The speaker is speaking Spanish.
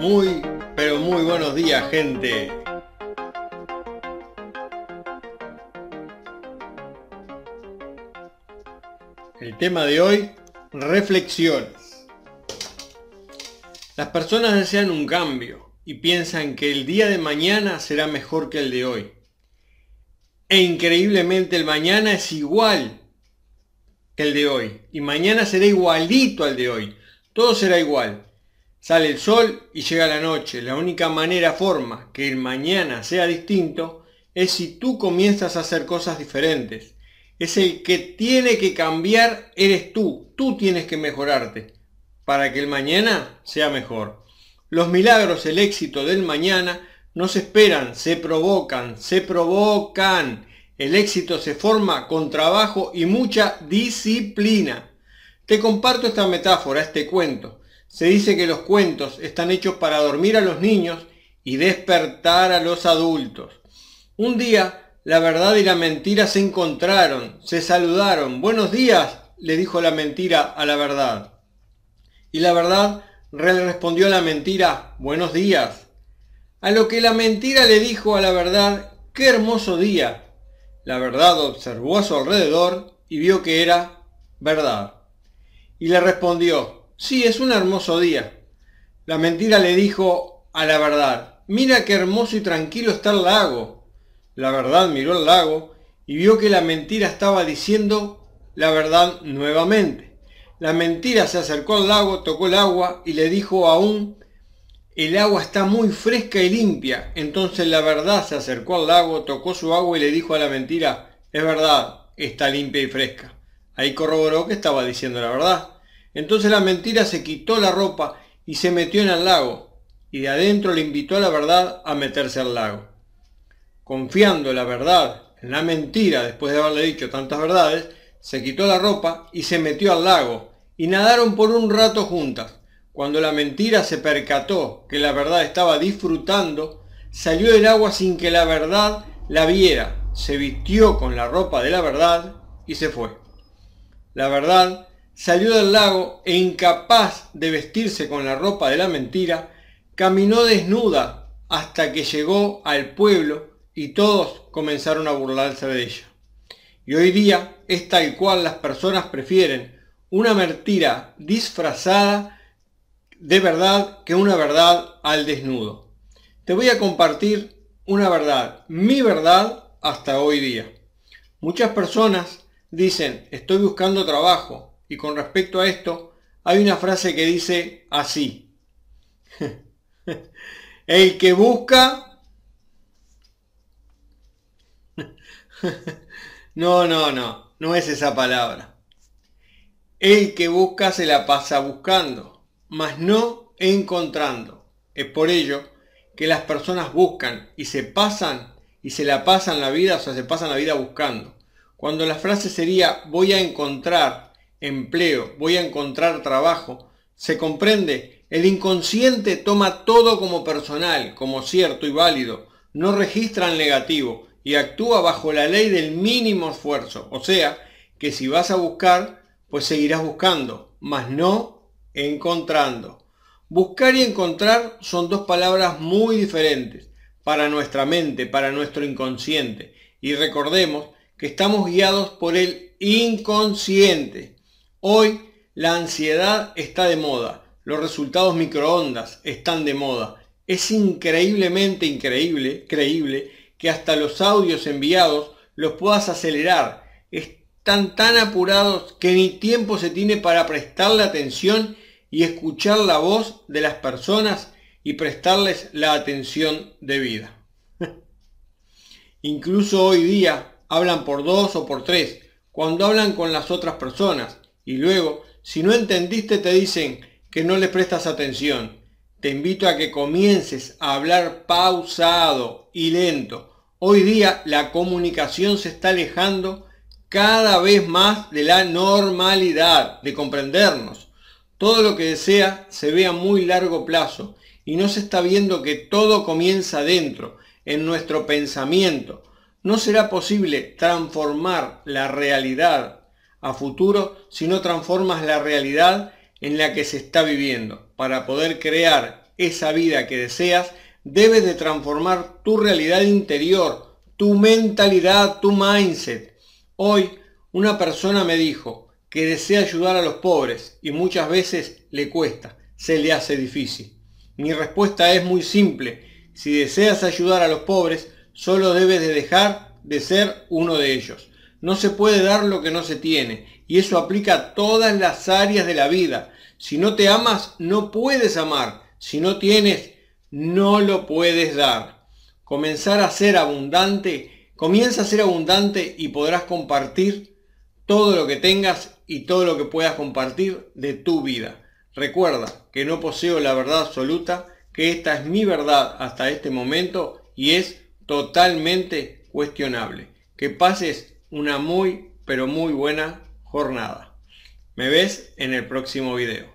Muy, pero muy buenos días, gente. El tema de hoy, reflexiones. Las personas desean un cambio y piensan que el día de mañana será mejor que el de hoy. E increíblemente el mañana es igual que el de hoy. Y mañana será igualito al de hoy. Todo será igual. Sale el sol y llega la noche. La única manera, forma que el mañana sea distinto es si tú comienzas a hacer cosas diferentes. Es el que tiene que cambiar, eres tú. Tú tienes que mejorarte para que el mañana sea mejor. Los milagros, el éxito del mañana no se esperan, se provocan, se provocan. El éxito se forma con trabajo y mucha disciplina. Te comparto esta metáfora, este cuento. Se dice que los cuentos están hechos para dormir a los niños y despertar a los adultos. Un día, la verdad y la mentira se encontraron, se saludaron. Buenos días, le dijo la mentira a la verdad. Y la verdad le respondió a la mentira, buenos días. A lo que la mentira le dijo a la verdad, qué hermoso día. La verdad observó a su alrededor y vio que era verdad. Y le respondió, Sí, es un hermoso día. La mentira le dijo a la verdad, mira qué hermoso y tranquilo está el lago. La verdad miró el lago y vio que la mentira estaba diciendo la verdad nuevamente. La mentira se acercó al lago, tocó el agua y le dijo aún, el agua está muy fresca y limpia. Entonces la verdad se acercó al lago, tocó su agua y le dijo a la mentira, es verdad, está limpia y fresca. Ahí corroboró que estaba diciendo la verdad. Entonces la mentira se quitó la ropa y se metió en el lago, y de adentro le invitó a la verdad a meterse al lago. Confiando la verdad en la mentira, después de haberle dicho tantas verdades, se quitó la ropa y se metió al lago, y nadaron por un rato juntas. Cuando la mentira se percató que la verdad estaba disfrutando, salió del agua sin que la verdad la viera, se vistió con la ropa de la verdad y se fue. La verdad salió del lago e incapaz de vestirse con la ropa de la mentira, caminó desnuda hasta que llegó al pueblo y todos comenzaron a burlarse de ella. Y hoy día es tal cual las personas prefieren una mentira disfrazada de verdad que una verdad al desnudo. Te voy a compartir una verdad, mi verdad hasta hoy día. Muchas personas dicen, estoy buscando trabajo, y con respecto a esto, hay una frase que dice así. El que busca... No, no, no, no es esa palabra. El que busca se la pasa buscando, mas no encontrando. Es por ello que las personas buscan y se pasan y se la pasan la vida, o sea, se pasan la vida buscando. Cuando la frase sería voy a encontrar empleo, voy a encontrar trabajo. ¿Se comprende? El inconsciente toma todo como personal, como cierto y válido, no registra el negativo y actúa bajo la ley del mínimo esfuerzo. O sea, que si vas a buscar, pues seguirás buscando, mas no encontrando. Buscar y encontrar son dos palabras muy diferentes para nuestra mente, para nuestro inconsciente. Y recordemos que estamos guiados por el inconsciente. Hoy la ansiedad está de moda, los resultados microondas están de moda. Es increíblemente increíble, creíble, que hasta los audios enviados los puedas acelerar. Están tan apurados que ni tiempo se tiene para prestarle atención y escuchar la voz de las personas y prestarles la atención debida. Incluso hoy día hablan por dos o por tres cuando hablan con las otras personas y luego, si no entendiste, te dicen que no le prestas atención. Te invito a que comiences a hablar pausado y lento. Hoy día la comunicación se está alejando cada vez más de la normalidad, de comprendernos. Todo lo que desea se ve a muy largo plazo y no se está viendo que todo comienza dentro, en nuestro pensamiento. No será posible transformar la realidad a futuro si no transformas la realidad en la que se está viviendo. Para poder crear esa vida que deseas, debes de transformar tu realidad interior, tu mentalidad, tu mindset. Hoy una persona me dijo que desea ayudar a los pobres y muchas veces le cuesta, se le hace difícil. Mi respuesta es muy simple. Si deseas ayudar a los pobres, solo debes de dejar de ser uno de ellos. No se puede dar lo que no se tiene y eso aplica a todas las áreas de la vida. Si no te amas, no puedes amar. Si no tienes, no lo puedes dar. Comenzar a ser abundante, comienza a ser abundante y podrás compartir todo lo que tengas y todo lo que puedas compartir de tu vida. Recuerda que no poseo la verdad absoluta, que esta es mi verdad hasta este momento y es totalmente cuestionable. Que pases una muy, pero muy buena jornada. Me ves en el próximo video.